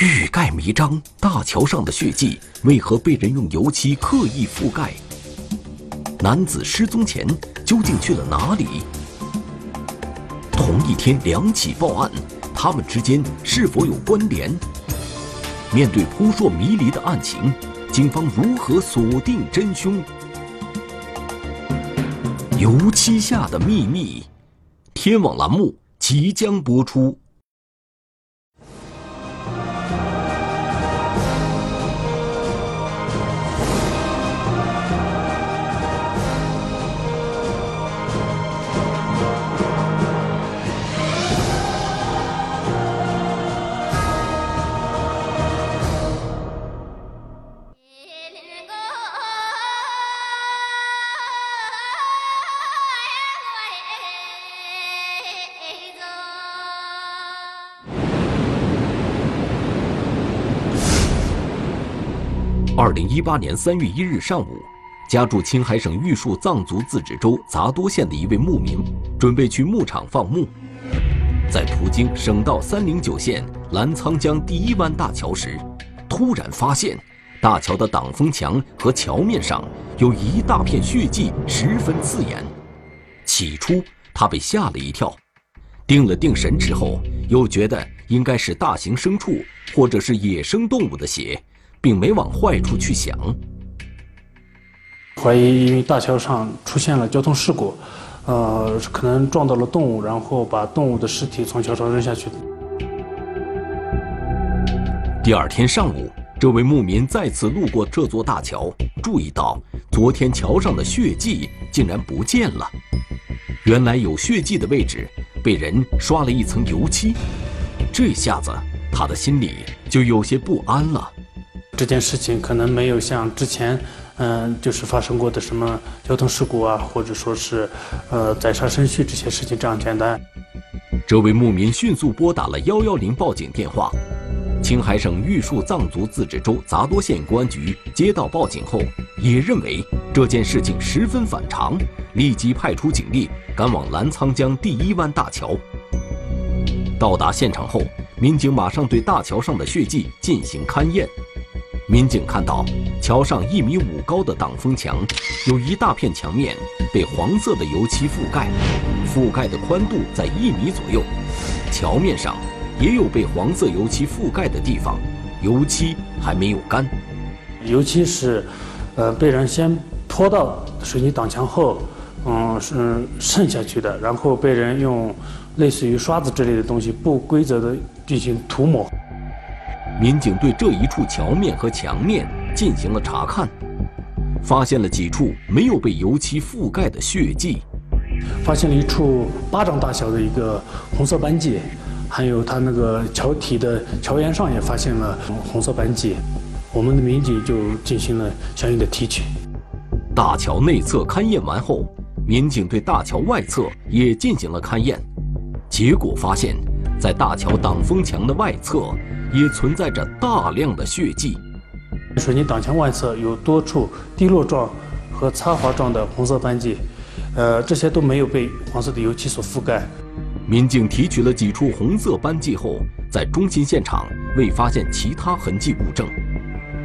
欲盖弥彰，大桥上的血迹为何被人用油漆刻意覆盖？男子失踪前究竟去了哪里？同一天两起报案，他们之间是否有关联？面对扑朔迷离的案情，警方如何锁定真凶？油漆下的秘密，天网栏目即将播出。零一八年三月一日上午，家住青海省玉树藏族自治州杂多县的一位牧民，准备去牧场放牧，在途经省道三零九线澜沧江第一湾大桥时，突然发现大桥的挡风墙和桥面上有一大片血迹，十分刺眼。起初他被吓了一跳，定了定神之后，又觉得应该是大型牲畜或者是野生动物的血。并没往坏处去想，怀疑因为大桥上出现了交通事故，呃，可能撞到了动物，然后把动物的尸体从桥上扔下去的。第二天上午，这位牧民再次路过这座大桥，注意到昨天桥上的血迹竟然不见了。原来有血迹的位置被人刷了一层油漆，这下子他的心里就有些不安了。这件事情可能没有像之前，嗯，就是发生过的什么交通事故啊，或者说是，呃，宰杀牲畜这些事情这样简单。这位牧民迅速拨打了幺幺零报警电话，青海省玉树藏族自治州杂多县公安局接到报警后，也认为这件事情十分反常，立即派出警力赶往澜沧江第一湾大桥。到达现场后，民警马上对大桥上的血迹进行勘验。民警看到，桥上一米五高的挡风墙，有一大片墙面被黄色的油漆覆盖，覆盖的宽度在一米左右。桥面上也有被黄色油漆覆盖的地方，油漆还没有干。油漆是，呃，被人先泼到水泥挡墙后，嗯，是渗下去的，然后被人用类似于刷子之类的东西不规则的进行涂抹。民警对这一处桥面和墙面进行了查看，发现了几处没有被油漆覆盖的血迹，发现了一处巴掌大小的一个红色斑迹，还有它那个桥体的桥沿上也发现了红色斑迹，我们的民警就进行了相应的提取。大桥内侧勘验完后，民警对大桥外侧也进行了勘验，结果发现，在大桥挡风墙的外侧。也存在着大量的血迹。水泥挡墙外侧有多处滴落状和擦滑状的红色斑迹，呃，这些都没有被黄色的油漆所覆盖。民警提取了几处红色斑迹后，在中心现场未发现其他痕迹物证。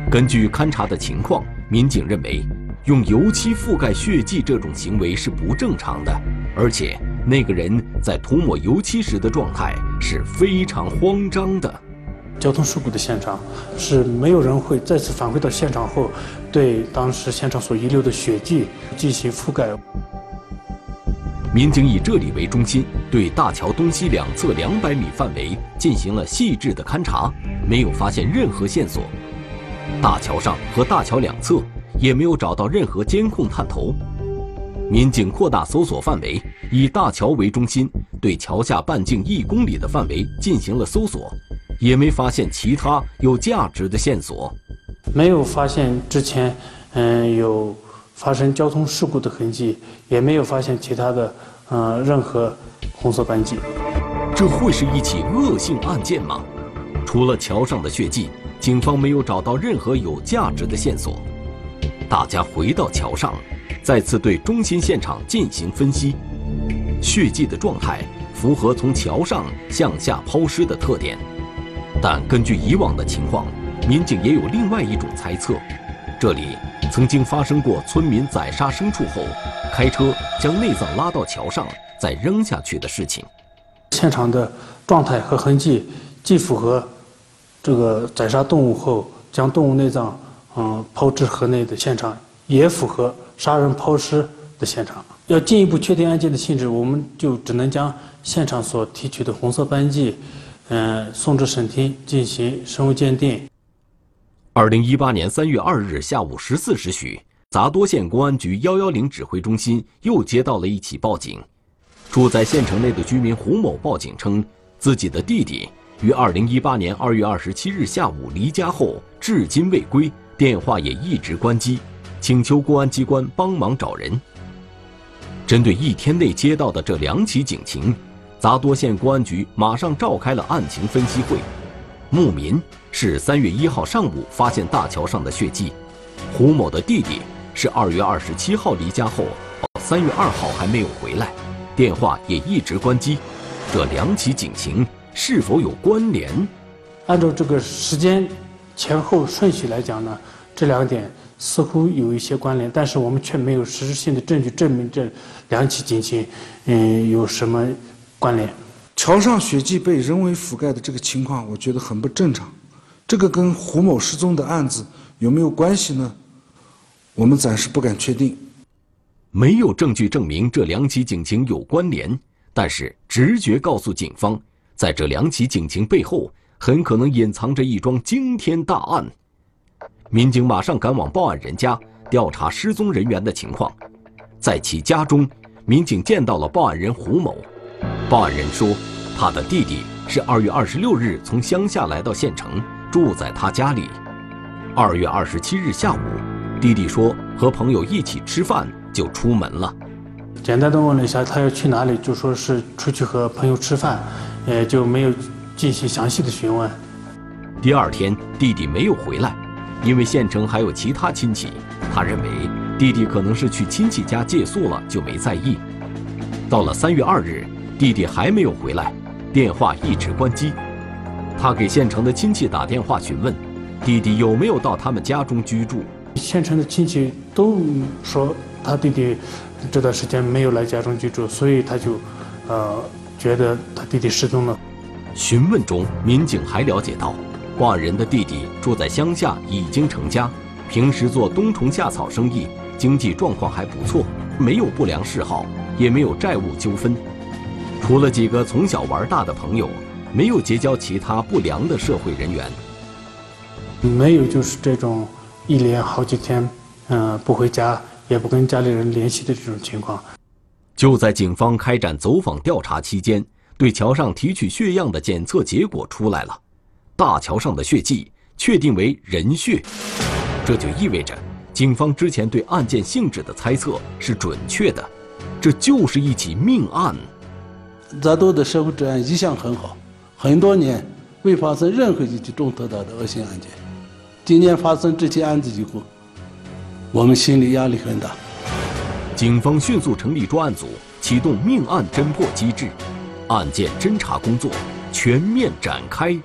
根据勘查的情况，民警认为用油漆覆盖血迹这种行为是不正常的，而且那个人在涂抹油漆时的状态是非常慌张的。交通事故的现场是没有人会再次返回到现场后，对当时现场所遗留的血迹进行覆盖。民警以这里为中心，对大桥东西两侧两百米范围进行了细致的勘查，没有发现任何线索。大桥上和大桥两侧也没有找到任何监控探头。民警扩大搜索范围，以大桥为中心，对桥下半径一公里的范围进行了搜索。也没发现其他有价值的线索，没有发现之前，嗯，有发生交通事故的痕迹，也没有发现其他的，嗯，任何红色斑迹。这会是一起恶性案件吗？除了桥上的血迹，警方没有找到任何有价值的线索。大家回到桥上，再次对中心现场进行分析，血迹的状态符合从桥上向下抛尸的特点。但根据以往的情况，民警也有另外一种猜测：这里曾经发生过村民宰杀牲畜后，开车将内脏拉到桥上再扔下去的事情。现场的状态和痕迹既符合这个宰杀动物后将动物内脏嗯抛至河内的现场，也符合杀人抛尸的现场。要进一步确定案件的性质，我们就只能将现场所提取的红色斑迹。嗯，送至省厅进行生物鉴定。二零一八年三月二日下午十四时许，杂多县公安局幺幺零指挥中心又接到了一起报警。住在县城内的居民胡某报警称，自己的弟弟于二零一八年二月二十七日下午离家后，至今未归，电话也一直关机，请求公安机关帮忙找人。针对一天内接到的这两起警情。杂多县公安局马上召开了案情分析会。牧民是三月一号上午发现大桥上的血迹，胡某的弟弟是二月二十七号离家后，三月二号还没有回来，电话也一直关机。这两起警情是否有关联？按照这个时间前后顺序来讲呢，这两点似乎有一些关联，但是我们却没有实质性的证据证明这两起警情，嗯，有什么。关联，桥上血迹被人为覆盖的这个情况，我觉得很不正常。这个跟胡某失踪的案子有没有关系呢？我们暂时不敢确定。没有证据证明这两起警情有关联，但是直觉告诉警方，在这两起警情背后，很可能隐藏着一桩惊天大案。民警马上赶往报案人家，调查失踪人员的情况。在其家中，民警见到了报案人胡某。报案人说，他的弟弟是二月二十六日从乡下来到县城，住在他家里。二月二十七日下午，弟弟说和朋友一起吃饭就出门了。简单的问了一下他要去哪里，就说是出去和朋友吃饭，也就没有进行详细的询问。第二天弟弟没有回来，因为县城还有其他亲戚，他认为弟弟可能是去亲戚家借宿了，就没在意。到了三月二日。弟弟还没有回来，电话一直关机。他给县城的亲戚打电话询问，弟弟有没有到他们家中居住。县城的亲戚都说他弟弟这段时间没有来家中居住，所以他就，呃，觉得他弟弟失踪了。询问中，民警还了解到，报案人的弟弟住在乡下，已经成家，平时做冬虫夏草生意，经济状况还不错，没有不良嗜好，也没有债务纠纷。除了几个从小玩大的朋友，没有结交其他不良的社会人员。没有，就是这种一连好几天，嗯，不回家，也不跟家里人联系的这种情况。就在警方开展走访调查期间，对桥上提取血样的检测结果出来了，大桥上的血迹确定为人血，这就意味着警方之前对案件性质的猜测是准确的，这就是一起命案。杂多的社会治安一向很好，很多年未发生任何一起重特大的恶性案件。今年发生这起案子以后，我们心理压力很大。警方迅速成立专案组，启动命案侦破机制，案件侦查工作全面展开。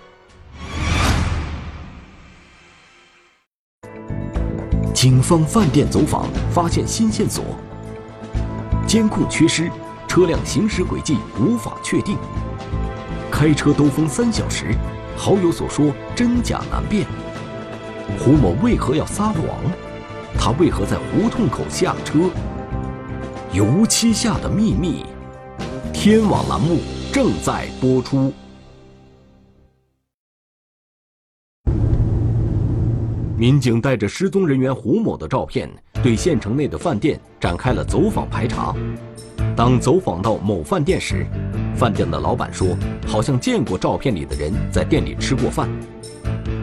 警方饭店走访，发现新线索，监控缺失。车辆行驶轨迹无法确定，开车兜风三小时，好友所说真假难辨。胡某为何要撒谎？他为何在胡同口下车？油漆下的秘密，天网栏目正在播出。民警带着失踪人员胡某的照片，对县城内的饭店展开了走访排查。当走访到某饭店时，饭店的老板说，好像见过照片里的人在店里吃过饭。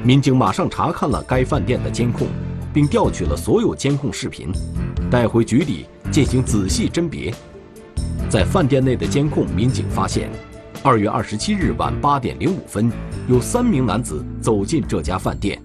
民警马上查看了该饭店的监控，并调取了所有监控视频，带回局里进行仔细甄别。在饭店内的监控，民警发现，二月二十七日晚八点零五分，有三名男子走进这家饭店。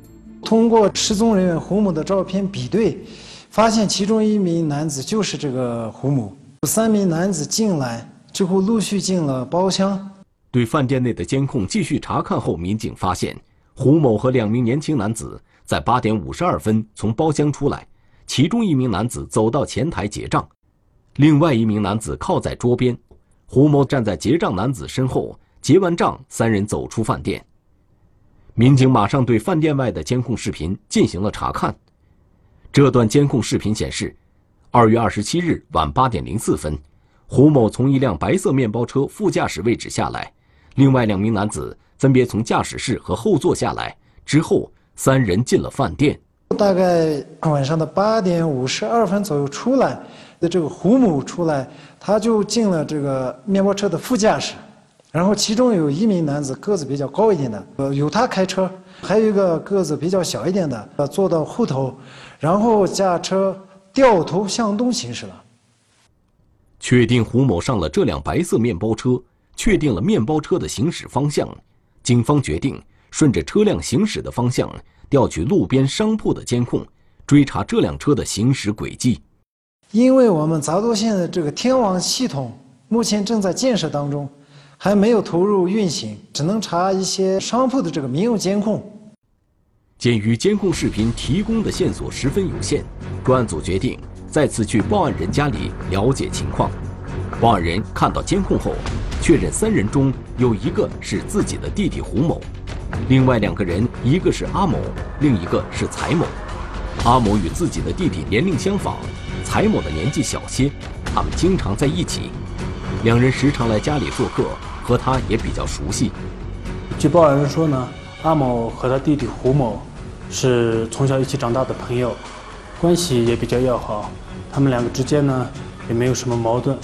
通过失踪人员胡某的照片比对，发现其中一名男子就是这个胡某。三名男子进来之后，陆续进了包厢。对饭店内的监控继续查看后，民警发现胡某和两名年轻男子在八点五十二分从包厢出来，其中一名男子走到前台结账，另外一名男子靠在桌边，胡某站在结账男子身后，结完账，三人走出饭店。民警马上对饭店外的监控视频进行了查看，这段监控视频显示，二月二十七日晚八点零四分，胡某从一辆白色面包车副驾驶位置下来。另外两名男子分别从驾驶室和后座下来之后，三人进了饭店。大概晚上的八点五十二分左右出来的这个胡某出来，他就进了这个面包车的副驾驶，然后其中有一名男子个子比较高一点的，呃，由他开车，还有一个个子比较小一点的，呃，坐到后头，然后驾车掉头向东行驶了。确定胡某上了这辆白色面包车。确定了面包车的行驶方向，警方决定顺着车辆行驶的方向调取路边商铺的监控，追查这辆车的行驶轨迹。因为我们杂多县的这个天网系统目前正在建设当中，还没有投入运行，只能查一些商铺的这个民用监控。鉴于监控视频提供的线索十分有限，专案组决定再次去报案人家里了解情况。报案人看到监控后，确认三人中有一个是自己的弟弟胡某，另外两个人一个是阿某，另一个是财某。阿某与自己的弟弟年龄相仿，财某的年纪小些，他们经常在一起，两人时常来家里做客，和他也比较熟悉。据报案人说呢，阿某和他弟弟胡某是从小一起长大的朋友，关系也比较要好，他们两个之间呢也没有什么矛盾。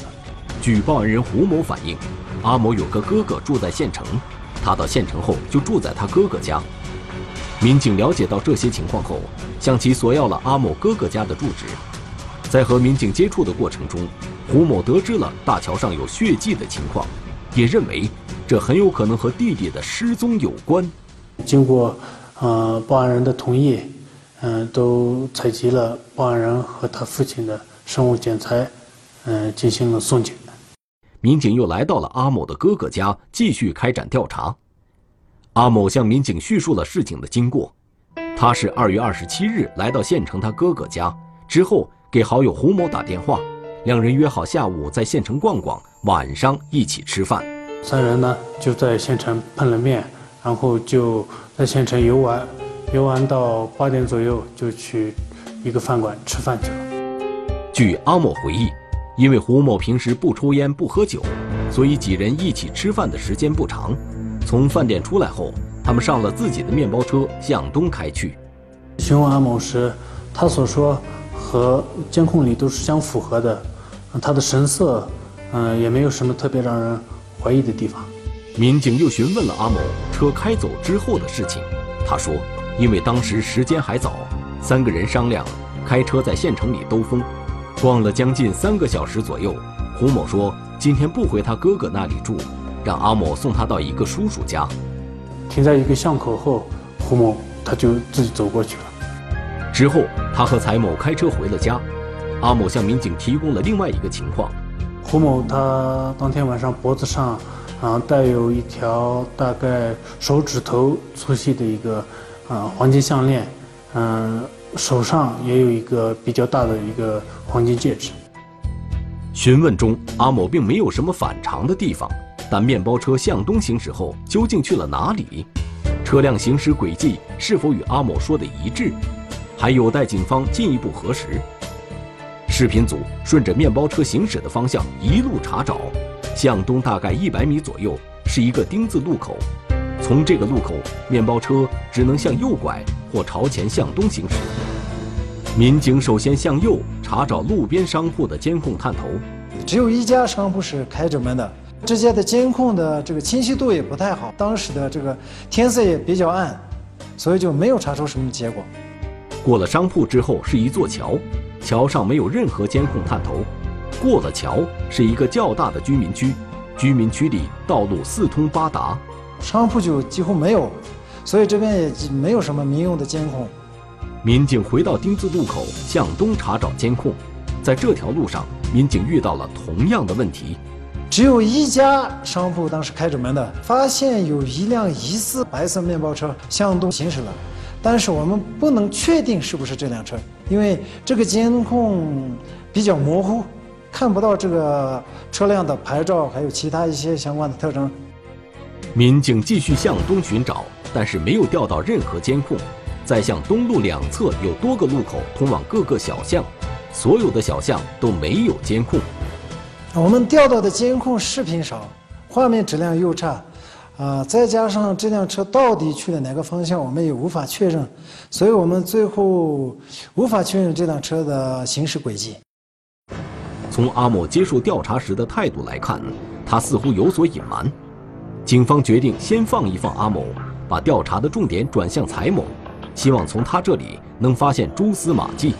据报案人胡某反映，阿某有个哥哥住在县城，他到县城后就住在他哥哥家。民警了解到这些情况后，向其索要了阿某哥哥家的住址。在和民警接触的过程中，胡某得知了大桥上有血迹的情况，也认为这很有可能和弟弟的失踪有关。经过呃报案人的同意，嗯，都采集了报案人和他父亲的生物检材，嗯，进行了送检。民警又来到了阿某的哥哥家，继续开展调查。阿某向民警叙述了事情的经过：他是二月二十七日来到县城他哥哥家，之后给好友胡某打电话，两人约好下午在县城逛逛，晚上一起吃饭。三人呢就在县城碰了面，然后就在县城游玩，游玩到八点左右就去一个饭馆吃饭去了。据阿某回忆。因为胡某平时不抽烟不喝酒，所以几人一起吃饭的时间不长。从饭店出来后，他们上了自己的面包车向东开去。询问阿某时，他所说和监控里都是相符合的，他的神色，嗯，也没有什么特别让人怀疑的地方。民警又询问了阿某车开走之后的事情，他说，因为当时时间还早，三个人商量开车在县城里兜风。逛了将近三个小时左右，胡某说今天不回他哥哥那里住，让阿某送他到一个叔叔家。停在一个巷口后，胡某他就自己走过去了。之后，他和财某开车回了家。阿某向民警提供了另外一个情况：胡某他当天晚上脖子上啊带有一条大概手指头粗细的一个啊黄金项链，嗯。手上也有一个比较大的一个黄金戒指。询问中，阿某并没有什么反常的地方，但面包车向东行驶后究竟去了哪里？车辆行驶轨迹是否与阿某说的一致？还有待警方进一步核实。视频组顺着面包车行驶的方向一路查找，向东大概一百米左右是一个丁字路口。从这个路口，面包车只能向右拐或朝前向东行驶。民警首先向右查找路边商铺的监控探头，只有一家商铺是开着门的。这家的监控的这个清晰度也不太好，当时的这个天色也比较暗，所以就没有查出什么结果。过了商铺之后是一座桥，桥上没有任何监控探头。过了桥是一个较大的居民区，居民区里道路四通八达。商铺就几乎没有，所以这边也没有什么民用的监控。民警回到丁字路口向东查找监控，在这条路上，民警遇到了同样的问题。只有一家商铺当时开着门的，发现有一辆疑似白色面包车向东行驶了，但是我们不能确定是不是这辆车，因为这个监控比较模糊，看不到这个车辆的牌照，还有其他一些相关的特征。民警继续向东寻找，但是没有调到任何监控。再向东路两侧有多个路口通往各个小巷，所有的小巷都没有监控。我们调到的监控视频少，画面质量又差，啊，再加上这辆车到底去了哪个方向，我们也无法确认，所以我们最后无法确认这辆车的行驶轨迹。从阿某接受调查时的态度来看，他似乎有所隐瞒。警方决定先放一放阿某，把调查的重点转向财某，希望从他这里能发现蛛丝马迹。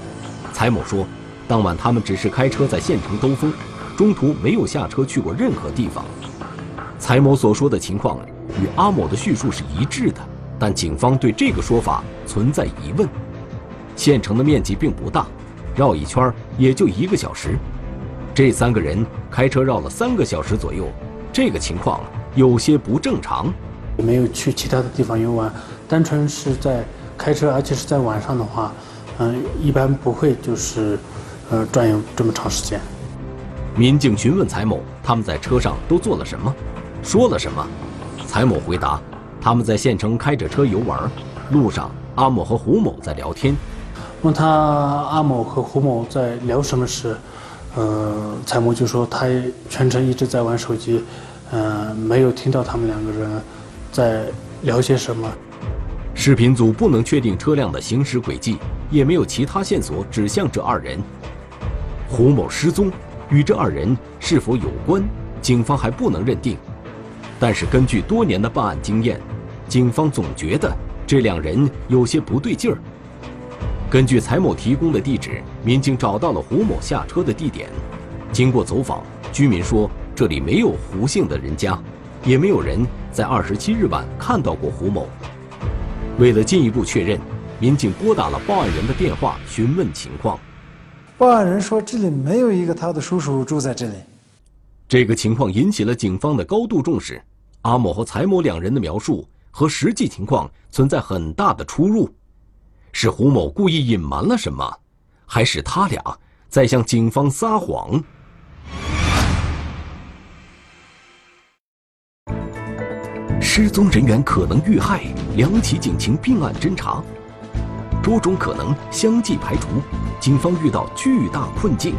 财某说，当晚他们只是开车在县城兜风。中途没有下车去过任何地方。蔡某所说的情况与阿某的叙述是一致的，但警方对这个说法存在疑问。县城的面积并不大，绕一圈也就一个小时。这三个人开车绕了三个小时左右，这个情况有些不正常。没有去其他的地方游玩，单纯是在开车，而且是在晚上的话，嗯，一般不会就是，呃，转悠这么长时间。民警询问蔡某，他们在车上都做了什么，说了什么？蔡某回答，他们在县城开着车游玩，路上阿某和胡某在聊天。问他阿某和胡某在聊什么时，呃，蔡某就说他全程一直在玩手机，呃，没有听到他们两个人在聊些什么。视频组不能确定车辆的行驶轨迹，也没有其他线索指向这二人。胡某失踪。与这二人是否有关，警方还不能认定。但是根据多年的办案经验，警方总觉得这两人有些不对劲儿。根据蔡某提供的地址，民警找到了胡某下车的地点。经过走访，居民说这里没有胡姓的人家，也没有人在二十七日晚看到过胡某。为了进一步确认，民警拨打了报案人的电话询问情况。报案人说：“这里没有一个他的叔叔住在这里。”这个情况引起了警方的高度重视。阿某和蔡某两人的描述和实际情况存在很大的出入，是胡某故意隐瞒了什么，还是他俩在向警方撒谎？失踪人员可能遇害，两起警情并案侦查。多种可能相继排除，警方遇到巨大困境。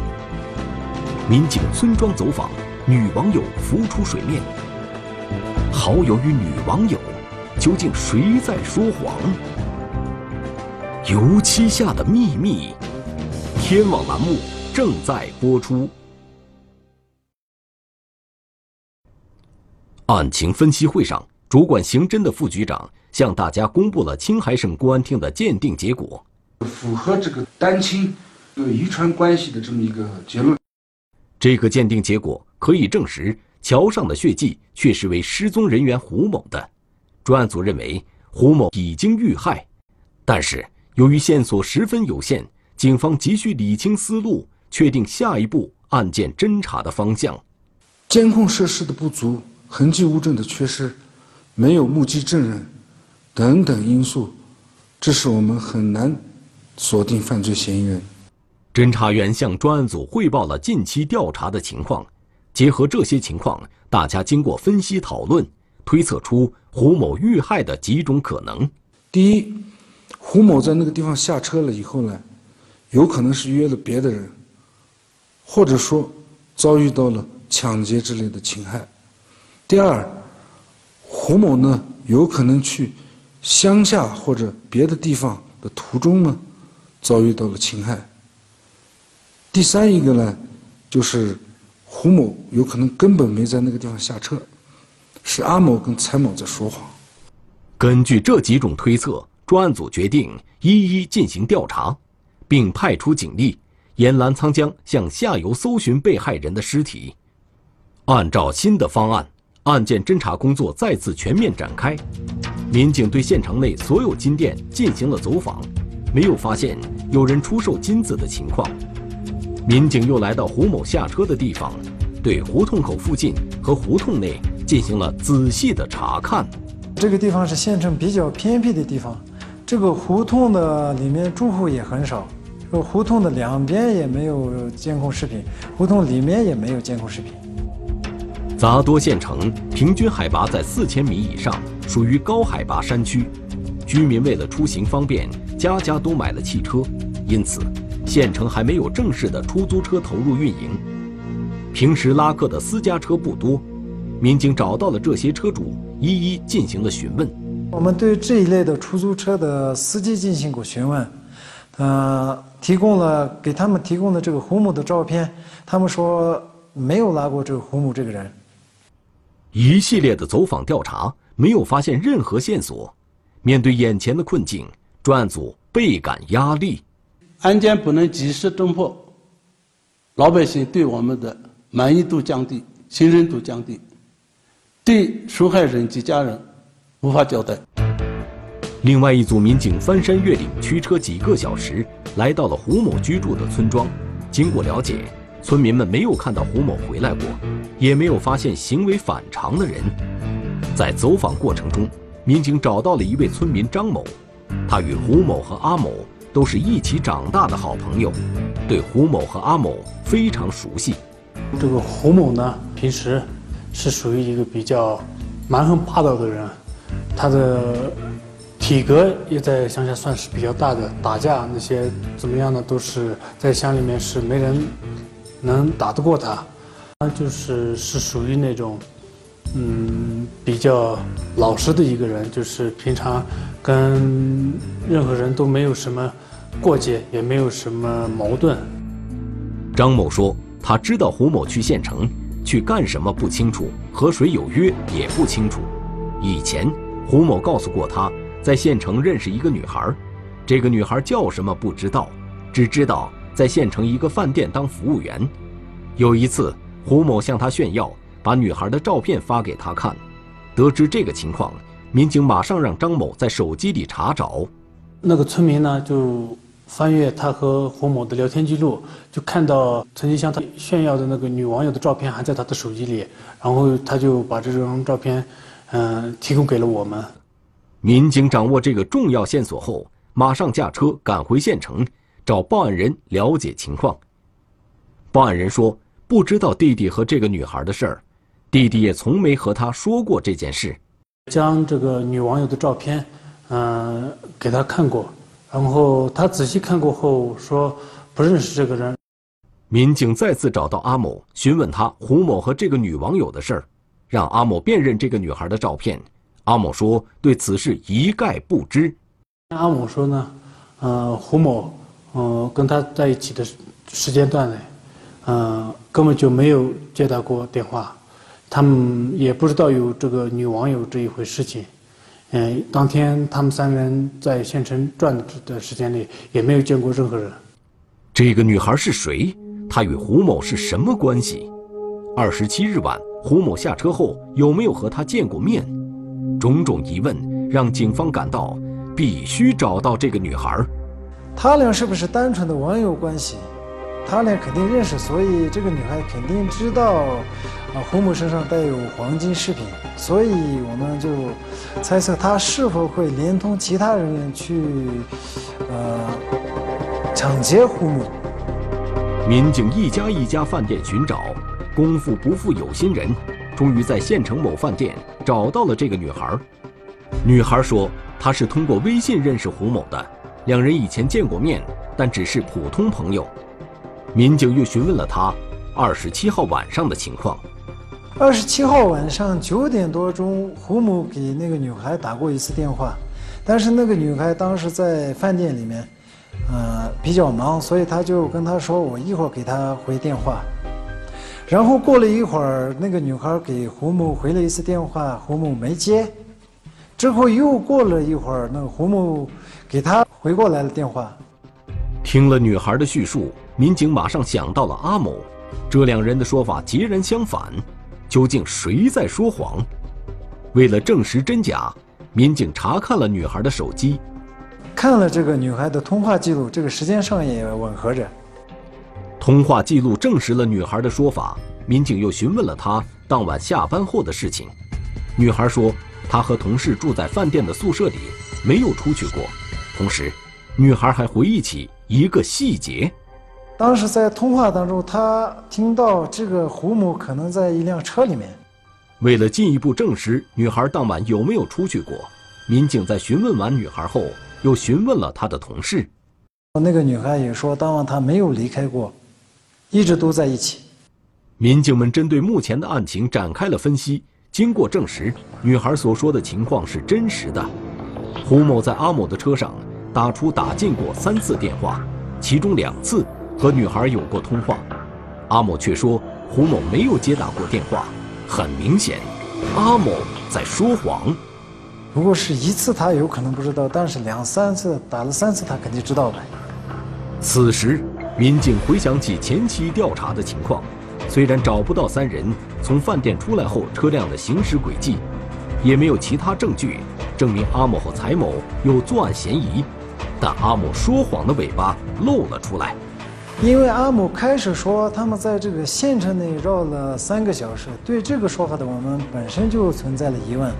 民警村庄走访，女网友浮出水面。好友与女网友，究竟谁在说谎？油漆下的秘密，天网栏目正在播出。案情分析会上，主管刑侦的副局长。向大家公布了青海省公安厅的鉴定结果，符合这个单亲有遗传关系的这么一个结论。这个鉴定结果可以证实桥上的血迹确实为失踪人员胡某的。专案组认为胡某已经遇害，但是由于线索十分有限，警方急需理清思路，确定下一步案件侦查的方向。监控设施的不足，痕迹物证的缺失，没有目击证人。等等因素，致使我们很难锁定犯罪嫌疑人。侦查员向专案组汇报了近期调查的情况，结合这些情况，大家经过分析讨论，推测出胡某遇害的几种可能。第一，胡某在那个地方下车了以后呢，有可能是约了别的人，或者说遭遇到了抢劫之类的侵害。第二，胡某呢有可能去。乡下或者别的地方的途中呢，遭遇到了侵害。第三一个呢，就是胡某有可能根本没在那个地方下车，是阿某跟蔡某在说谎。根据这几种推测，专案组决定一一进行调查，并派出警力沿澜沧江向下游搜寻被害人的尸体。按照新的方案。案件侦查工作再次全面展开，民警对县城内所有金店进行了走访，没有发现有人出售金子的情况。民警又来到胡某下车的地方，对胡同口附近和胡同内进行了仔细的查看。这个地方是县城比较偏僻的地方，这个胡同的里面住户也很少，这个胡同的两边也没有监控视频，胡同里面也没有监控视频。杂多县城平均海拔在四千米以上，属于高海拔山区，居民为了出行方便，家家都买了汽车，因此县城还没有正式的出租车投入运营。平时拉客的私家车不多，民警找到了这些车主，一一进行了询问。我们对这一类的出租车的司机进行过询问，呃，提供了给他们提供的这个胡某的照片，他们说没有拉过这个胡某这个人。一系列的走访调查没有发现任何线索，面对眼前的困境，专案组倍感压力。案件不能及时侦破，老百姓对我们的满意度降低，信任度降低，对受害人及家人无法交代。另外一组民警翻山越岭，驱车几个小时，来到了胡某居住的村庄。经过了解，村民们没有看到胡某回来过。也没有发现行为反常的人。在走访过程中，民警找到了一位村民张某，他与胡某和阿某都是一起长大的好朋友，对胡某和阿某非常熟悉。这个胡某呢，平时是属于一个比较蛮横霸道的人，他的体格也在乡下算是比较大的，打架那些怎么样的都是在乡里面是没人能打得过他。他就是是属于那种，嗯，比较老实的一个人，就是平常跟任何人都没有什么过节，也没有什么矛盾。张某说，他知道胡某去县城去干什么不清楚，和谁有约也不清楚。以前胡某告诉过他，在县城认识一个女孩，这个女孩叫什么不知道，只知道在县城一个饭店当服务员。有一次。胡某向他炫耀，把女孩的照片发给他看。得知这个情况，民警马上让张某在手机里查找。那个村民呢，就翻阅他和胡某的聊天记录，就看到曾经向他炫耀的那个女网友的照片还在他的手机里。然后他就把这张照片，嗯，提供给了我们。民警掌握这个重要线索后，马上驾车赶回县城，找报案人了解情况。报案人说。不知道弟弟和这个女孩的事儿，弟弟也从没和他说过这件事。将这个女网友的照片，嗯，给他看过，然后他仔细看过后说不认识这个人。民警再次找到阿某，询问他胡某和这个女网友的事儿，让阿某辨认这个女孩的照片。阿某说对此事一概不知。阿某说呢，呃，胡某，嗯，跟他在一起的时间段内。嗯，根本就没有接到过电话，他们也不知道有这个女网友这一回事情。嗯，当天他们三人在县城转的时间里，也没有见过任何人。这个女孩是谁？她与胡某是什么关系？二十七日晚，胡某下车后有没有和她见过面？种种疑问让警方感到必须找到这个女孩。他俩是不是单纯的网友关系？他俩肯定认识，所以这个女孩肯定知道，啊，胡某身上带有黄金饰品，所以我们就猜测他是否会连同其他人员去，呃，抢劫胡某。民警一家一家饭店寻找，功夫不负有心人，终于在县城某饭店找到了这个女孩。女孩说，她是通过微信认识胡某的，两人以前见过面，但只是普通朋友。民警又询问了他二十七号晚上的情况。二十七号晚上九点多钟，胡某给那个女孩打过一次电话，但是那个女孩当时在饭店里面，呃，比较忙，所以他就跟她说：“我一会儿给她回电话。”然后过了一会儿，那个女孩给胡某回了一次电话，胡某没接。之后又过了一会儿，那个胡某给他回过来了电话。听了女孩的叙述。民警马上想到了阿某，这两人的说法截然相反，究竟谁在说谎？为了证实真假，民警查看了女孩的手机，看了这个女孩的通话记录，这个时间上也吻合着。通话记录证实了女孩的说法，民警又询问了她当晚下班后的事情。女孩说，她和同事住在饭店的宿舍里，没有出去过。同时，女孩还回忆起一个细节：当时在通话当中，他听到这个胡某可能在一辆车里面。为了进一步证实女孩当晚有没有出去过，民警在询问完女孩后，又询问了她的同事。那个女孩也说，当晚她没有离开过，一直都在一起。民警们针对目前的案情展开了分析。经过证实，女孩所说的情况是真实的。胡某在阿某的车上打出打进过三次电话，其中两次和女孩有过通话。阿某却说胡某没有接打过电话。很明显，阿某在说谎。如果是一次，他有可能不知道；但是两三次打了三次，他肯定知道的。此时，民警回想起前期调查的情况。虽然找不到三人从饭店出来后车辆的行驶轨迹，也没有其他证据证明阿某和蔡某有作案嫌疑，但阿某说谎的尾巴露了出来。因为阿某开始说他们在这个县城内绕了三个小时，对这个说法的我们本身就存在了疑问。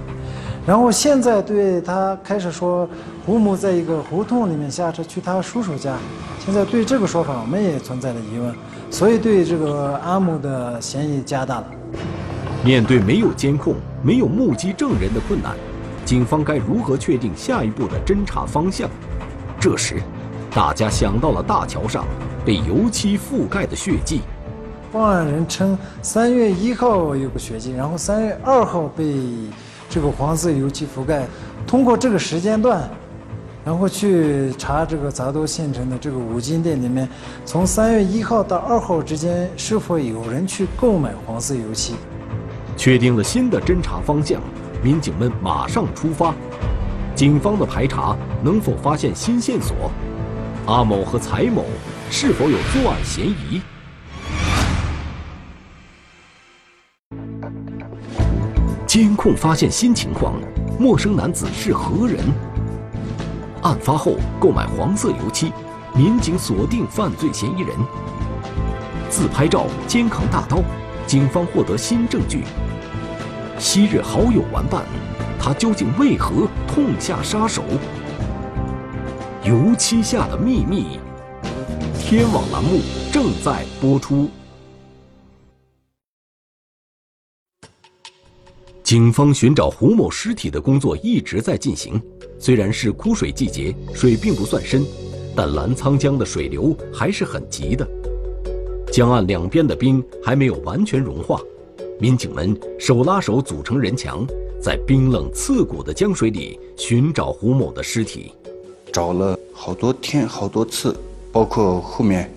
然后现在对他开始说胡某在一个胡同里面下车去他叔叔家，现在对这个说法我们也存在了疑问。所以，对这个阿某的嫌疑加大了。面对没有监控、没有目击证人的困难，警方该如何确定下一步的侦查方向？这时，大家想到了大桥上被油漆覆盖的血迹。报案人称，三月一号有个血迹，然后三月二号被这个黄色油漆覆盖。通过这个时间段。然后去查这个杂多县城的这个五金店里面，从三月一号到二号之间是否有人去购买黄色油漆？确定了新的侦查方向，民警们马上出发。警方的排查能否发现新线索？阿某和蔡某是否有作案嫌疑？监控发现新情况，陌生男子是何人？案发后购买黄色油漆，民警锁定犯罪嫌疑人。自拍照肩扛大刀，警方获得新证据。昔日好友玩伴，他究竟为何痛下杀手？油漆下的秘密，天网栏目正在播出。警方寻找胡某尸体的工作一直在进行。虽然是枯水季节，水并不算深，但澜沧江的水流还是很急的。江岸两边的冰还没有完全融化，民警们手拉手组成人墙，在冰冷刺骨的江水里寻找胡某的尸体。找了好多天、好多次，包括后面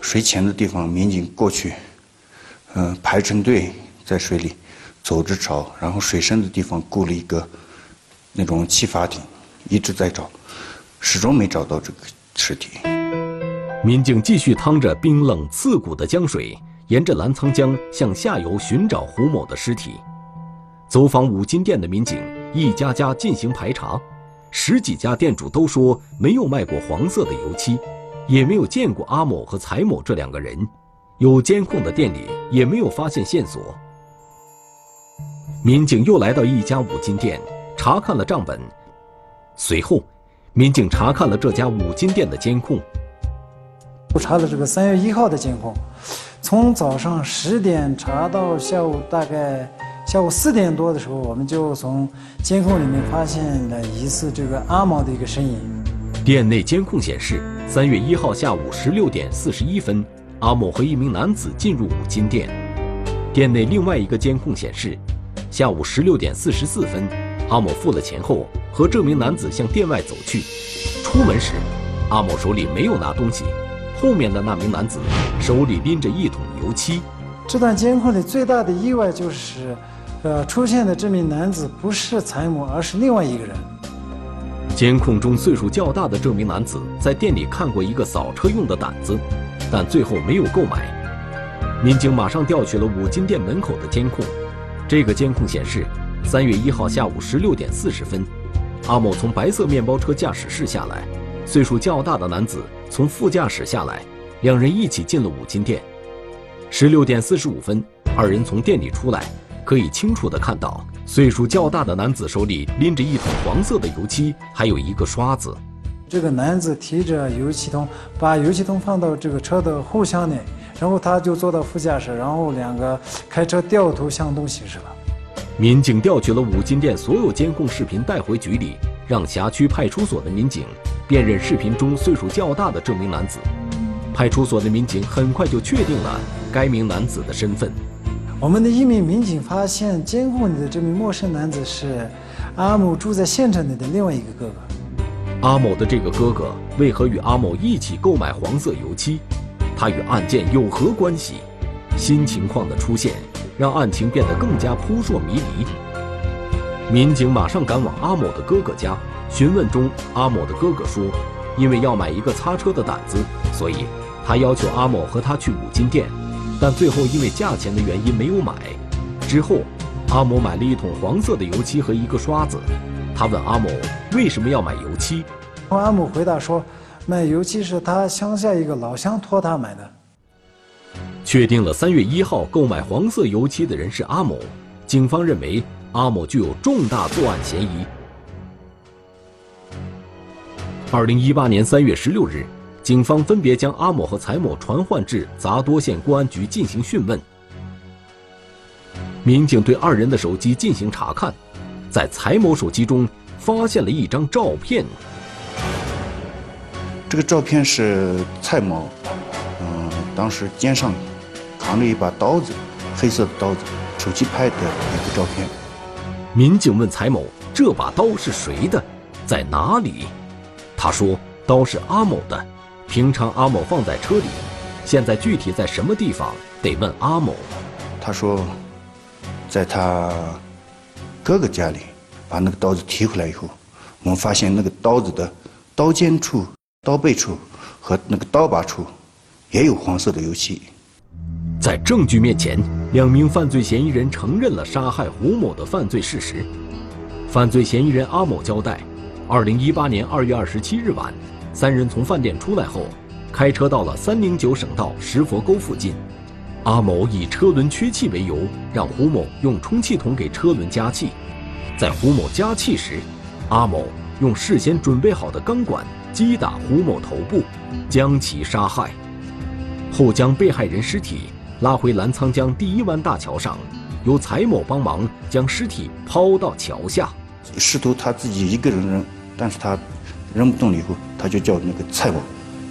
水浅的地方，民警过去，嗯，排成队在水里走着找，然后水深的地方雇了一个。那种气阀艇一直在找，始终没找到这个尸体。民警继续趟着冰冷刺骨的江水，沿着澜沧江向下游寻找胡某的尸体。走访五金店的民警一家家进行排查，十几家店主都说没有卖过黄色的油漆，也没有见过阿某和财某这两个人。有监控的店里也没有发现线索。民警又来到一家五金店。查看了账本，随后，民警查看了这家五金店的监控。我查了这个三月一号的监控，从早上十点查到下午大概下午四点多的时候，我们就从监控里面发现了疑似这个阿毛的一个身影。店内监控显示，三月一号下午十六点四十一分，阿某和一名男子进入五金店。店内另外一个监控显示，下午十六点四十四分。阿某付了钱后，和这名男子向店外走去。出门时，阿某手里没有拿东西，后面的那名男子手里拎着一桶油漆。这段监控里最大的意外就是，呃，出现的这名男子不是财某，而是另外一个人。监控中岁数较大的这名男子在店里看过一个扫车用的掸子，但最后没有购买。民警马上调取了五金店门口的监控，这个监控显示。三月一号下午十六点四十分，阿某从白色面包车驾驶室下来，岁数较大的男子从副驾驶下来，两人一起进了五金店。十六点四十五分，二人从店里出来，可以清楚地看到岁数较大的男子手里拎着一桶黄色的油漆，还有一个刷子。这个男子提着油漆桶，把油漆桶放到这个车的后箱内，然后他就坐到副驾驶，然后两个开车掉头向东行驶了。民警调取了五金店所有监控视频带回局里，让辖区派出所的民警辨认视频中岁数较大的这名男子。派出所的民警很快就确定了该名男子的身份。我们的一名民警发现，监控里的这名陌生男子是阿某住在县城里的另外一个哥哥。阿某的这个哥哥为何与阿某一起购买黄色油漆？他与案件有何关系？新情况的出现，让案情变得更加扑朔迷离。民警马上赶往阿某的哥哥家，询问中，阿某的哥哥说，因为要买一个擦车的掸子，所以。他要求阿某和他去五金店，但最后因为价钱的原因没有买。之后，阿某买了一桶黄色的油漆和一个刷子。他问阿某为什么要买油漆，阿某回答说，买油漆是他乡下一个老乡托他买的。确定了三月一号购买黄色油漆的人是阿某，警方认为阿某具有重大作案嫌疑。二零一八年三月十六日。警方分别将阿某和财某传唤至杂多县公安局进行讯问。民警对二人的手机进行查看，在财某手机中发现了一张照片。这个照片是蔡某，嗯，当时肩上扛着一把刀子，黑色的刀子，手机拍的一个照片。民警问蔡某：“这把刀是谁的？在哪里？”他说：“刀是阿某的。”平常阿某放在车里，现在具体在什么地方得问阿某。他说，在他哥哥家里，把那个刀子提回来以后，我们发现那个刀子的刀尖处、刀背处和那个刀把处也有黄色的油漆。在证据面前，两名犯罪嫌疑人承认了杀害胡某的犯罪事实。犯罪嫌疑人阿某交代，二零一八年二月二十七日晚。三人从饭店出来后，开车到了三零九省道石佛沟附近。阿某以车轮缺气为由，让胡某用充气筒给车轮加气。在胡某加气时，阿某用事先准备好的钢管击打胡某头部，将其杀害。后将被害人尸体拉回澜沧江第一湾大桥上，由蔡某帮忙将尸体抛到桥下。试图他自己一个人扔，但是他。扔不动了以后，他就叫那个蔡某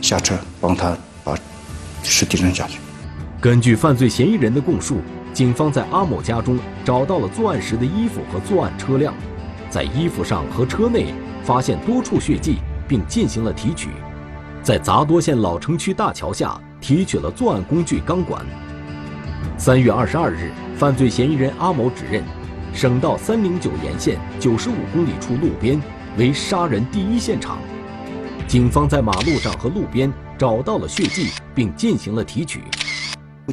下车帮他把尸体扔下去。根据犯罪嫌疑人的供述，警方在阿某家中找到了作案时的衣服和作案车辆，在衣服上和车内发现多处血迹，并进行了提取。在杂多县老城区大桥下提取了作案工具钢管。三月二十二日，犯罪嫌疑人阿某指认，省道三零九沿线九十五公里处路边。为杀人第一现场，警方在马路上和路边找到了血迹，并进行了提取。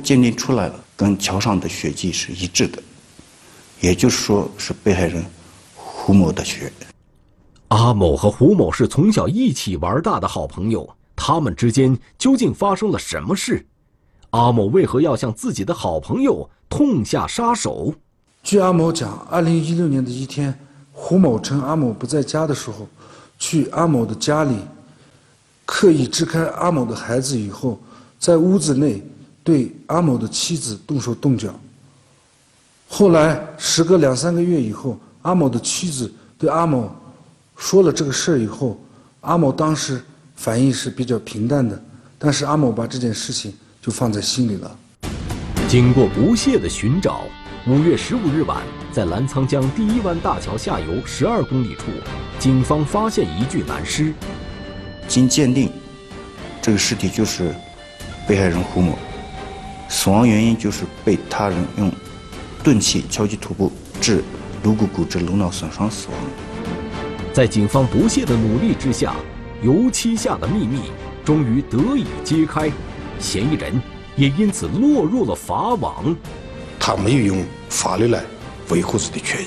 鉴定出来了，跟桥上的血迹是一致的，也就是说是被害人胡某的血。阿某和胡某是从小一起玩大的好朋友，他们之间究竟发生了什么事？阿某为何要向自己的好朋友痛下杀手？据阿某讲，二零一六年的一天。胡某趁阿某不在家的时候，去阿某的家里，刻意支开阿某的孩子以后，在屋子内对阿某的妻子动手动脚。后来时隔两三个月以后，阿某的妻子对阿某说了这个事儿以后，阿某当时反应是比较平淡的，但是阿某把这件事情就放在心里了。经过不懈的寻找。五月十五日晚，在澜沧江第一湾大桥下游十二公里处，警方发现一具男尸。经鉴定，这个尸体就是被害人胡某，死亡原因就是被他人用钝器敲击头部，致颅骨骨折、颅脑损伤死亡。在警方不懈的努力之下，油漆下的秘密终于得以揭开，嫌疑人也因此落入了法网。他没有用法律来维护自己的权益，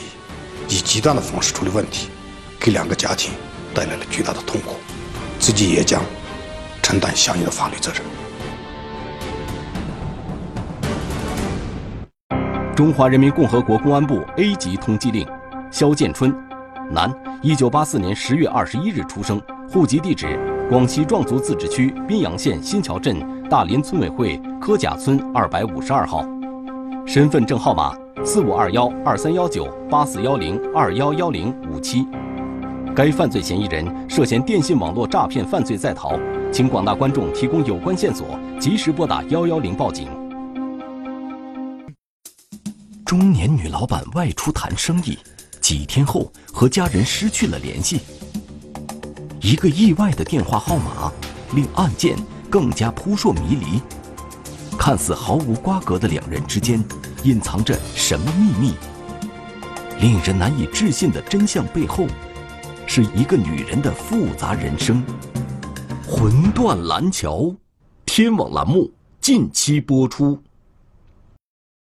以极端的方式处理问题，给两个家庭带来了巨大的痛苦，自己也将承担相应的法律责任。中华人民共和国公安部 A 级通缉令：肖建春，男，一九八四年十月二十一日出生，户籍地址广西壮族自治区宾阳县新桥镇大林村委会柯甲村二百五十二号，身份证号码四五二幺二三幺九八四幺零二幺幺零五七。该犯罪嫌疑人涉嫌电信网络诈骗犯罪在逃，请广大观众提供有关线索，及时拨打幺幺零报警。中年女老板外出谈生意，几天后和家人失去了联系。一个意外的电话号码，令案件更加扑朔迷离。看似毫无瓜葛的两人之间，隐藏着什么秘密？令人难以置信的真相背后，是一个女人的复杂人生。魂断蓝桥，天网栏目近期播出。